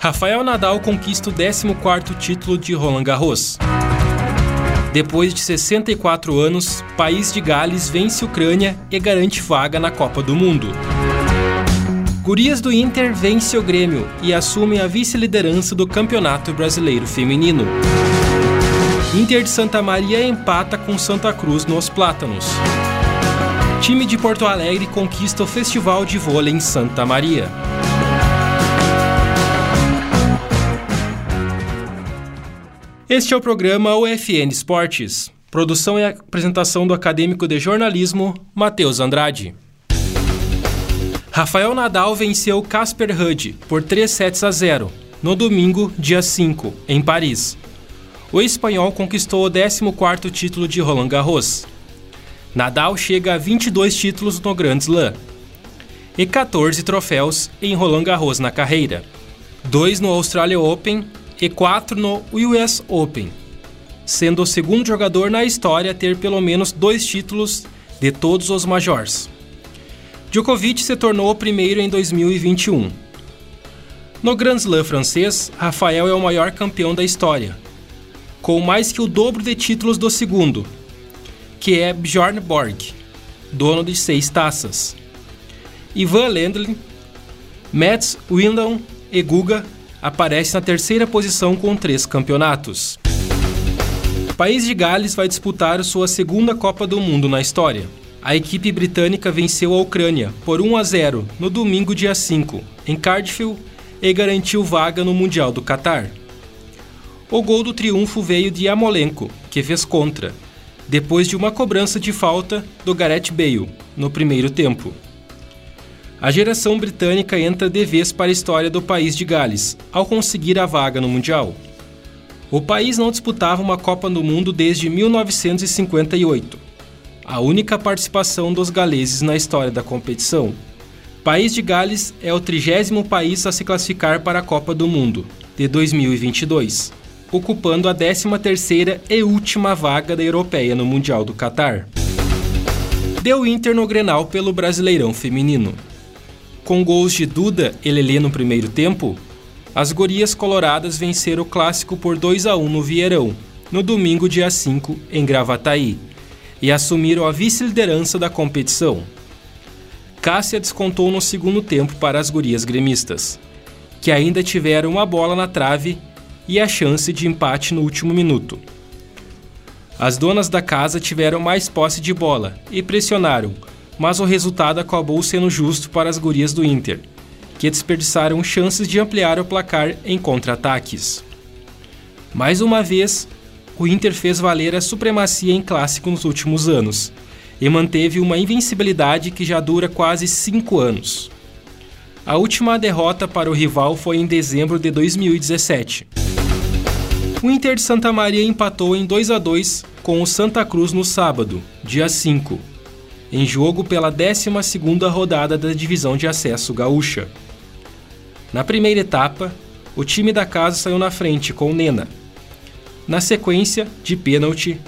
Rafael Nadal conquista o 14º título de Roland Garros. Depois de 64 anos, país de Gales vence Ucrânia e garante vaga na Copa do Mundo. Gurias do Inter vence o Grêmio e assume a vice-liderança do Campeonato Brasileiro Feminino. Inter de Santa Maria empata com Santa Cruz nos Plátanos. Time de Porto Alegre conquista o Festival de Vôlei em Santa Maria. Este é o programa UFN Esportes. Produção e apresentação do acadêmico de jornalismo Matheus Andrade. Rafael Nadal venceu Casper Ruud por 3 sets a 0 no domingo, dia 5, em Paris. O espanhol conquistou o 14º título de Roland Garros. Nadal chega a 22 títulos no Grand Slam e 14 troféus em Roland Garros na carreira, dois no Australia Open e quatro no US Open, sendo o segundo jogador na história a ter pelo menos dois títulos de todos os majors. Djokovic se tornou o primeiro em 2021. No Grand Slam francês, Rafael é o maior campeão da história, com mais que o dobro de títulos do segundo, que é Bjorn Borg, dono de seis taças. Ivan Lendl, Mats Windham e Guga aparecem na terceira posição com três campeonatos. O país de Gales vai disputar sua segunda Copa do Mundo na história. A equipe britânica venceu a Ucrânia por 1 a 0 no domingo, dia 5, em Cardiff e garantiu vaga no Mundial do Catar. O gol do triunfo veio de Amolenko, que fez contra, depois de uma cobrança de falta do Gareth Bale no primeiro tempo. A geração britânica entra de vez para a história do país de Gales, ao conseguir a vaga no Mundial. O país não disputava uma Copa do Mundo desde 1958 a única participação dos galeses na história da competição. País de Gales é o trigésimo país a se classificar para a Copa do Mundo, de 2022, ocupando a 13ª e última vaga da europeia no Mundial do Catar. Deu Inter no Grenal pelo Brasileirão Feminino. Com gols de Duda e Lelê no primeiro tempo, as gurias coloradas venceram o clássico por 2 a 1 no Vieirão, no domingo dia 5, em Gravataí e assumiram a vice-liderança da competição. Cássia descontou no segundo tempo para as gurias gremistas, que ainda tiveram uma bola na trave e a chance de empate no último minuto. As donas da casa tiveram mais posse de bola e pressionaram, mas o resultado acabou sendo justo para as gurias do Inter, que desperdiçaram chances de ampliar o placar em contra-ataques. Mais uma vez, o Inter fez valer a supremacia em clássico nos últimos anos e manteve uma invencibilidade que já dura quase cinco anos. A última derrota para o rival foi em dezembro de 2017. O Inter de Santa Maria empatou em 2 a 2 com o Santa Cruz no sábado, dia 5, em jogo pela 12ª rodada da divisão de acesso gaúcha. Na primeira etapa, o time da casa saiu na frente com Nena, na sequência, de pênalti,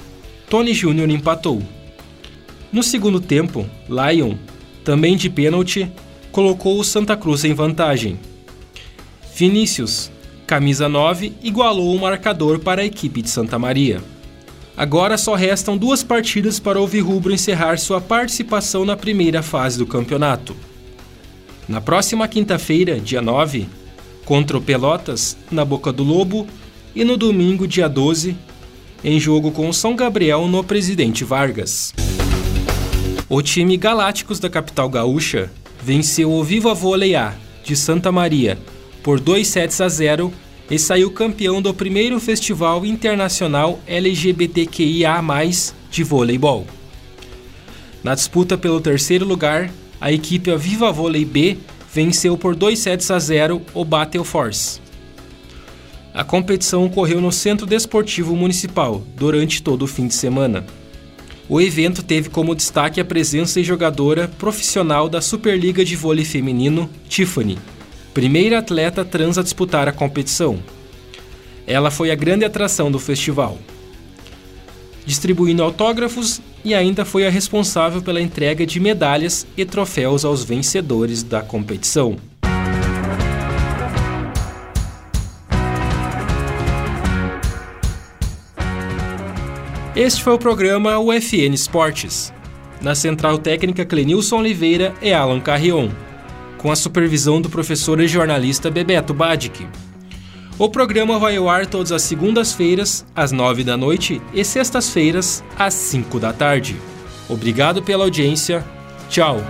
Tony Júnior empatou. No segundo tempo, Lyon, também de pênalti, colocou o Santa Cruz em vantagem. Vinícius, camisa 9, igualou o marcador para a equipe de Santa Maria. Agora só restam duas partidas para o Virrubro encerrar sua participação na primeira fase do campeonato. Na próxima quinta-feira, dia 9, contra o Pelotas, na Boca do Lobo, e no domingo, dia 12, em jogo com o São Gabriel no Presidente Vargas. O time Galácticos da capital gaúcha venceu o Viva Vôlei A de Santa Maria por 2 sets a 0 e saiu campeão do primeiro Festival Internacional LGBTQIA+, de voleibol. Na disputa pelo terceiro lugar, a equipe Aviva Vôlei B venceu por 2 sets a 0 o Battle Force. A competição ocorreu no Centro Desportivo Municipal durante todo o fim de semana. O evento teve como destaque a presença e jogadora profissional da Superliga de Vôlei Feminino, Tiffany, primeira atleta trans a disputar a competição. Ela foi a grande atração do festival. Distribuindo autógrafos e ainda foi a responsável pela entrega de medalhas e troféus aos vencedores da competição. Este foi o programa UFN Esportes. Na central técnica Clenilson Oliveira e Alan Carrion, com a supervisão do professor e jornalista Bebeto Badic. O programa vai ao ar todas as segundas-feiras, às nove da noite, e sextas-feiras, às cinco da tarde. Obrigado pela audiência. Tchau!